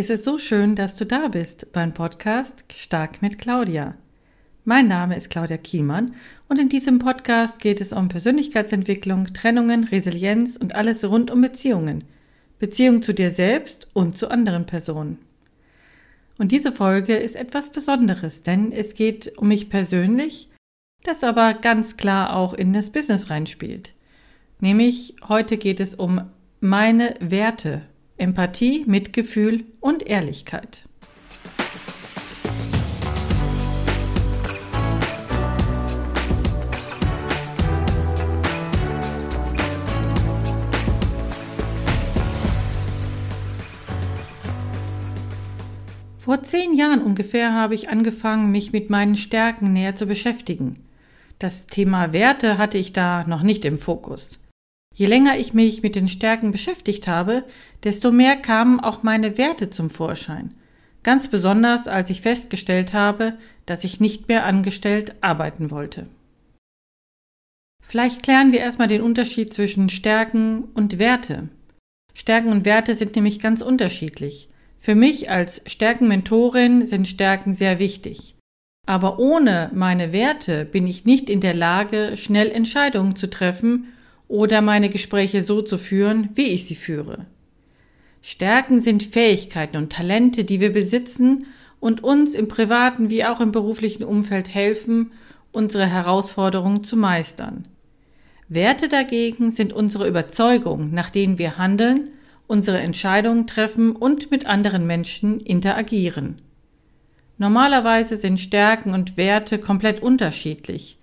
Es ist so schön, dass du da bist beim Podcast Stark mit Claudia. Mein Name ist Claudia Kiemann und in diesem Podcast geht es um Persönlichkeitsentwicklung, Trennungen, Resilienz und alles rund um Beziehungen. Beziehung zu dir selbst und zu anderen Personen. Und diese Folge ist etwas Besonderes, denn es geht um mich persönlich, das aber ganz klar auch in das Business reinspielt. Nämlich heute geht es um meine Werte, Empathie, Mitgefühl und Ehrlichkeit. Vor zehn Jahren ungefähr habe ich angefangen, mich mit meinen Stärken näher zu beschäftigen. Das Thema Werte hatte ich da noch nicht im Fokus. Je länger ich mich mit den Stärken beschäftigt habe, desto mehr kamen auch meine Werte zum Vorschein. Ganz besonders, als ich festgestellt habe, dass ich nicht mehr angestellt arbeiten wollte. Vielleicht klären wir erstmal den Unterschied zwischen Stärken und Werte. Stärken und Werte sind nämlich ganz unterschiedlich. Für mich als Stärkenmentorin sind Stärken sehr wichtig. Aber ohne meine Werte bin ich nicht in der Lage, schnell Entscheidungen zu treffen oder meine Gespräche so zu führen, wie ich sie führe. Stärken sind Fähigkeiten und Talente, die wir besitzen und uns im privaten wie auch im beruflichen Umfeld helfen, unsere Herausforderungen zu meistern. Werte dagegen sind unsere Überzeugungen, nach denen wir handeln, unsere Entscheidungen treffen und mit anderen Menschen interagieren. Normalerweise sind Stärken und Werte komplett unterschiedlich.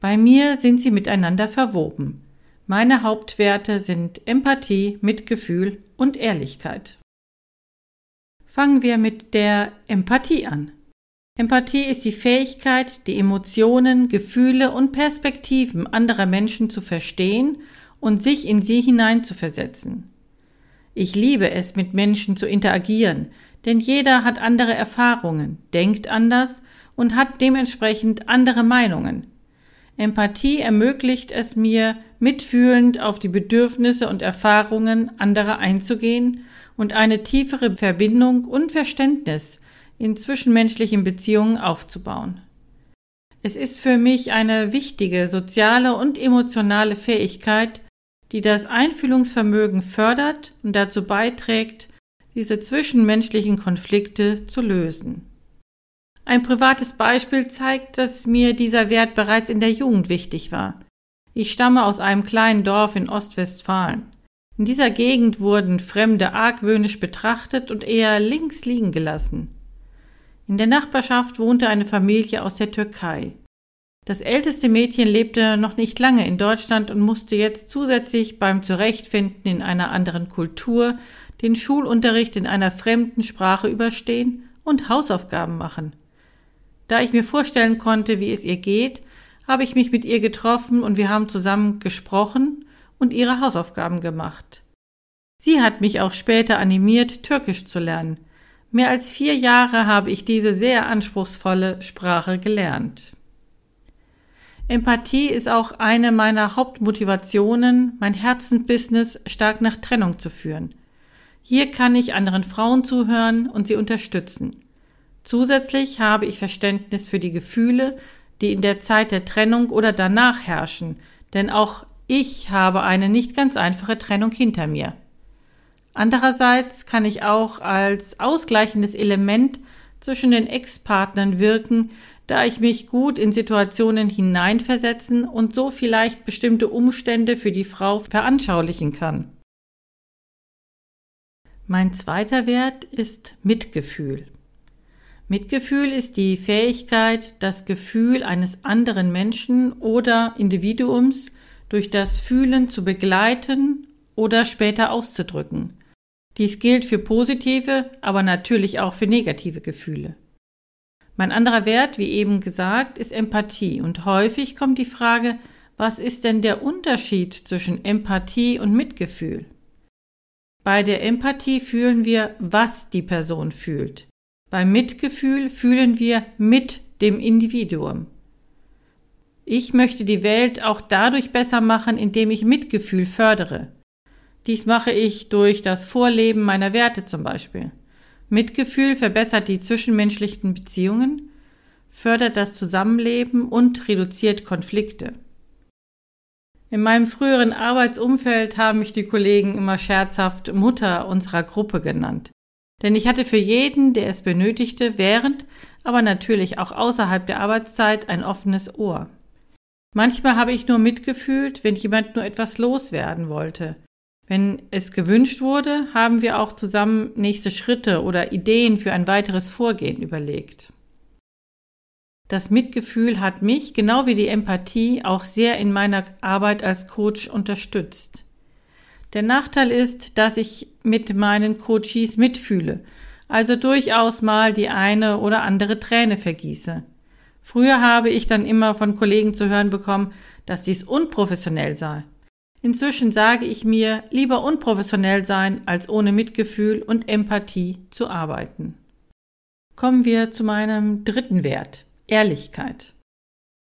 Bei mir sind sie miteinander verwoben. Meine Hauptwerte sind Empathie, Mitgefühl und Ehrlichkeit. Fangen wir mit der Empathie an. Empathie ist die Fähigkeit, die Emotionen, Gefühle und Perspektiven anderer Menschen zu verstehen und sich in sie hineinzuversetzen. Ich liebe es, mit Menschen zu interagieren, denn jeder hat andere Erfahrungen, denkt anders und hat dementsprechend andere Meinungen, Empathie ermöglicht es mir, mitfühlend auf die Bedürfnisse und Erfahrungen anderer einzugehen und eine tiefere Verbindung und Verständnis in zwischenmenschlichen Beziehungen aufzubauen. Es ist für mich eine wichtige soziale und emotionale Fähigkeit, die das Einfühlungsvermögen fördert und dazu beiträgt, diese zwischenmenschlichen Konflikte zu lösen. Ein privates Beispiel zeigt, dass mir dieser Wert bereits in der Jugend wichtig war. Ich stamme aus einem kleinen Dorf in Ostwestfalen. In dieser Gegend wurden Fremde argwöhnisch betrachtet und eher links liegen gelassen. In der Nachbarschaft wohnte eine Familie aus der Türkei. Das älteste Mädchen lebte noch nicht lange in Deutschland und musste jetzt zusätzlich beim Zurechtfinden in einer anderen Kultur den Schulunterricht in einer fremden Sprache überstehen und Hausaufgaben machen. Da ich mir vorstellen konnte, wie es ihr geht, habe ich mich mit ihr getroffen und wir haben zusammen gesprochen und ihre Hausaufgaben gemacht. Sie hat mich auch später animiert, Türkisch zu lernen. Mehr als vier Jahre habe ich diese sehr anspruchsvolle Sprache gelernt. Empathie ist auch eine meiner Hauptmotivationen, mein Herzensbusiness stark nach Trennung zu führen. Hier kann ich anderen Frauen zuhören und sie unterstützen. Zusätzlich habe ich Verständnis für die Gefühle, die in der Zeit der Trennung oder danach herrschen, denn auch ich habe eine nicht ganz einfache Trennung hinter mir. Andererseits kann ich auch als ausgleichendes Element zwischen den Ex-Partnern wirken, da ich mich gut in Situationen hineinversetzen und so vielleicht bestimmte Umstände für die Frau veranschaulichen kann. Mein zweiter Wert ist Mitgefühl. Mitgefühl ist die Fähigkeit, das Gefühl eines anderen Menschen oder Individuums durch das Fühlen zu begleiten oder später auszudrücken. Dies gilt für positive, aber natürlich auch für negative Gefühle. Mein anderer Wert, wie eben gesagt, ist Empathie und häufig kommt die Frage, was ist denn der Unterschied zwischen Empathie und Mitgefühl? Bei der Empathie fühlen wir, was die Person fühlt. Beim Mitgefühl fühlen wir mit dem Individuum. Ich möchte die Welt auch dadurch besser machen, indem ich Mitgefühl fördere. Dies mache ich durch das Vorleben meiner Werte zum Beispiel. Mitgefühl verbessert die zwischenmenschlichen Beziehungen, fördert das Zusammenleben und reduziert Konflikte. In meinem früheren Arbeitsumfeld haben mich die Kollegen immer scherzhaft Mutter unserer Gruppe genannt. Denn ich hatte für jeden, der es benötigte, während, aber natürlich auch außerhalb der Arbeitszeit ein offenes Ohr. Manchmal habe ich nur mitgefühlt, wenn jemand nur etwas loswerden wollte. Wenn es gewünscht wurde, haben wir auch zusammen nächste Schritte oder Ideen für ein weiteres Vorgehen überlegt. Das Mitgefühl hat mich, genau wie die Empathie, auch sehr in meiner Arbeit als Coach unterstützt. Der Nachteil ist, dass ich mit meinen Coaches mitfühle, also durchaus mal die eine oder andere Träne vergieße. Früher habe ich dann immer von Kollegen zu hören bekommen, dass dies unprofessionell sei. Inzwischen sage ich mir, lieber unprofessionell sein, als ohne Mitgefühl und Empathie zu arbeiten. Kommen wir zu meinem dritten Wert, Ehrlichkeit.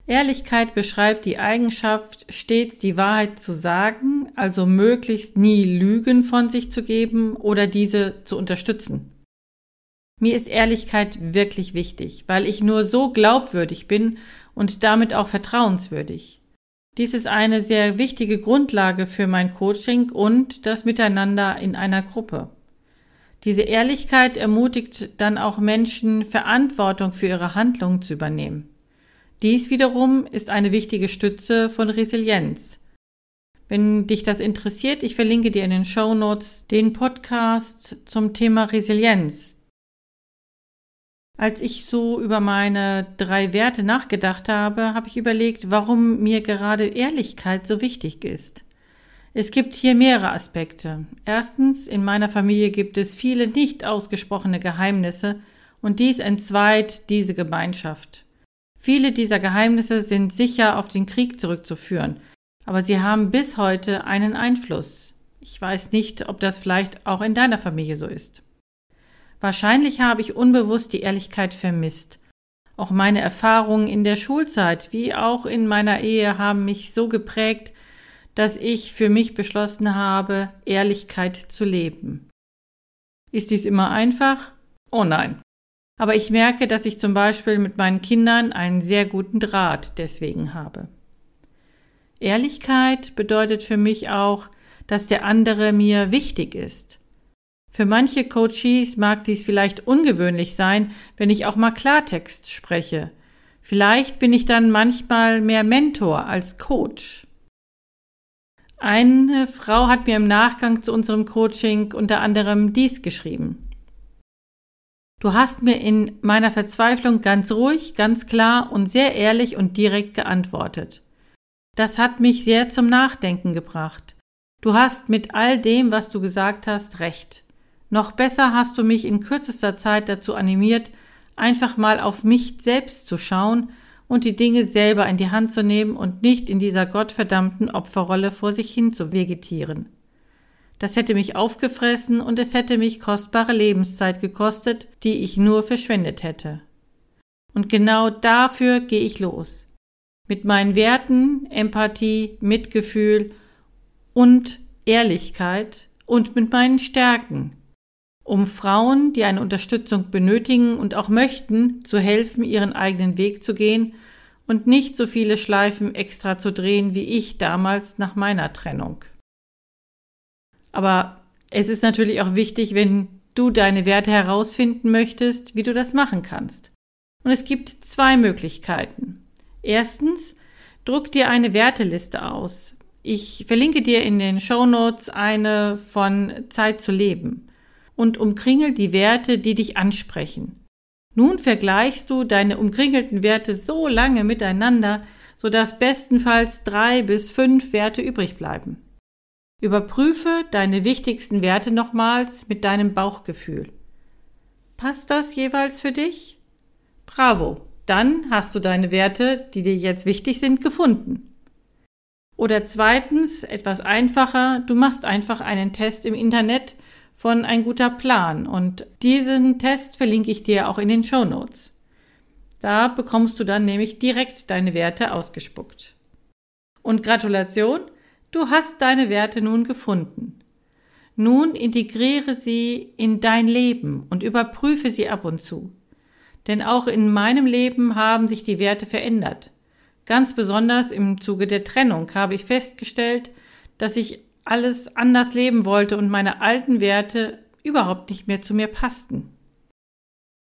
Ehrlichkeit beschreibt die Eigenschaft, stets die Wahrheit zu sagen, also möglichst nie Lügen von sich zu geben oder diese zu unterstützen. Mir ist Ehrlichkeit wirklich wichtig, weil ich nur so glaubwürdig bin und damit auch vertrauenswürdig. Dies ist eine sehr wichtige Grundlage für mein Coaching und das Miteinander in einer Gruppe. Diese Ehrlichkeit ermutigt dann auch Menschen, Verantwortung für ihre Handlungen zu übernehmen. Dies wiederum ist eine wichtige Stütze von Resilienz. Wenn dich das interessiert, ich verlinke dir in den Show Notes den Podcast zum Thema Resilienz. Als ich so über meine drei Werte nachgedacht habe, habe ich überlegt, warum mir gerade Ehrlichkeit so wichtig ist. Es gibt hier mehrere Aspekte. Erstens, in meiner Familie gibt es viele nicht ausgesprochene Geheimnisse und dies entzweit diese Gemeinschaft. Viele dieser Geheimnisse sind sicher auf den Krieg zurückzuführen, aber sie haben bis heute einen Einfluss. Ich weiß nicht, ob das vielleicht auch in deiner Familie so ist. Wahrscheinlich habe ich unbewusst die Ehrlichkeit vermisst. Auch meine Erfahrungen in der Schulzeit wie auch in meiner Ehe haben mich so geprägt, dass ich für mich beschlossen habe, Ehrlichkeit zu leben. Ist dies immer einfach? Oh nein. Aber ich merke, dass ich zum Beispiel mit meinen Kindern einen sehr guten Draht deswegen habe. Ehrlichkeit bedeutet für mich auch, dass der andere mir wichtig ist. Für manche Coaches mag dies vielleicht ungewöhnlich sein, wenn ich auch mal Klartext spreche. Vielleicht bin ich dann manchmal mehr Mentor als Coach. Eine Frau hat mir im Nachgang zu unserem Coaching unter anderem dies geschrieben. Du hast mir in meiner Verzweiflung ganz ruhig, ganz klar und sehr ehrlich und direkt geantwortet. Das hat mich sehr zum Nachdenken gebracht. Du hast mit all dem, was du gesagt hast, recht. Noch besser hast du mich in kürzester Zeit dazu animiert, einfach mal auf mich selbst zu schauen und die Dinge selber in die Hand zu nehmen und nicht in dieser gottverdammten Opferrolle vor sich hin zu vegetieren. Das hätte mich aufgefressen und es hätte mich kostbare Lebenszeit gekostet, die ich nur verschwendet hätte. Und genau dafür gehe ich los. Mit meinen Werten, Empathie, Mitgefühl und Ehrlichkeit und mit meinen Stärken, um Frauen, die eine Unterstützung benötigen und auch möchten, zu helfen, ihren eigenen Weg zu gehen und nicht so viele Schleifen extra zu drehen wie ich damals nach meiner Trennung. Aber es ist natürlich auch wichtig, wenn du deine Werte herausfinden möchtest, wie du das machen kannst. Und es gibt zwei Möglichkeiten. Erstens, druck dir eine Werteliste aus. Ich verlinke dir in den Show Notes eine von Zeit zu leben und umkringel die Werte, die dich ansprechen. Nun vergleichst du deine umkringelten Werte so lange miteinander, sodass bestenfalls drei bis fünf Werte übrig bleiben. Überprüfe deine wichtigsten Werte nochmals mit deinem Bauchgefühl. Passt das jeweils für dich? Bravo, dann hast du deine Werte, die dir jetzt wichtig sind, gefunden. Oder zweitens, etwas einfacher, du machst einfach einen Test im Internet, von ein guter Plan und diesen Test verlinke ich dir auch in den Show Notes. Da bekommst du dann nämlich direkt deine Werte ausgespuckt. Und Gratulation, du hast deine Werte nun gefunden. Nun integriere sie in dein Leben und überprüfe sie ab und zu. Denn auch in meinem Leben haben sich die Werte verändert. Ganz besonders im Zuge der Trennung habe ich festgestellt, dass ich alles anders leben wollte und meine alten Werte überhaupt nicht mehr zu mir passten.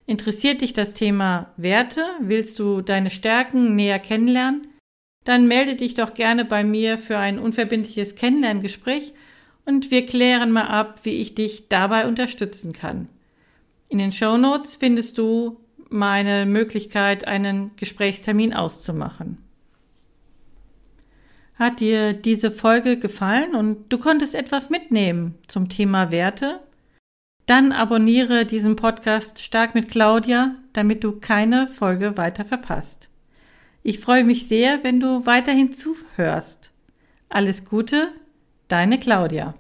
Interessiert dich das Thema Werte? Willst du deine Stärken näher kennenlernen? Dann melde dich doch gerne bei mir für ein unverbindliches Kennenlerngespräch und wir klären mal ab, wie ich dich dabei unterstützen kann. In den Show Notes findest du meine Möglichkeit, einen Gesprächstermin auszumachen. Hat dir diese Folge gefallen und du konntest etwas mitnehmen zum Thema Werte? Dann abonniere diesen Podcast Stark mit Claudia, damit du keine Folge weiter verpasst. Ich freue mich sehr, wenn du weiterhin zuhörst. Alles Gute, deine Claudia.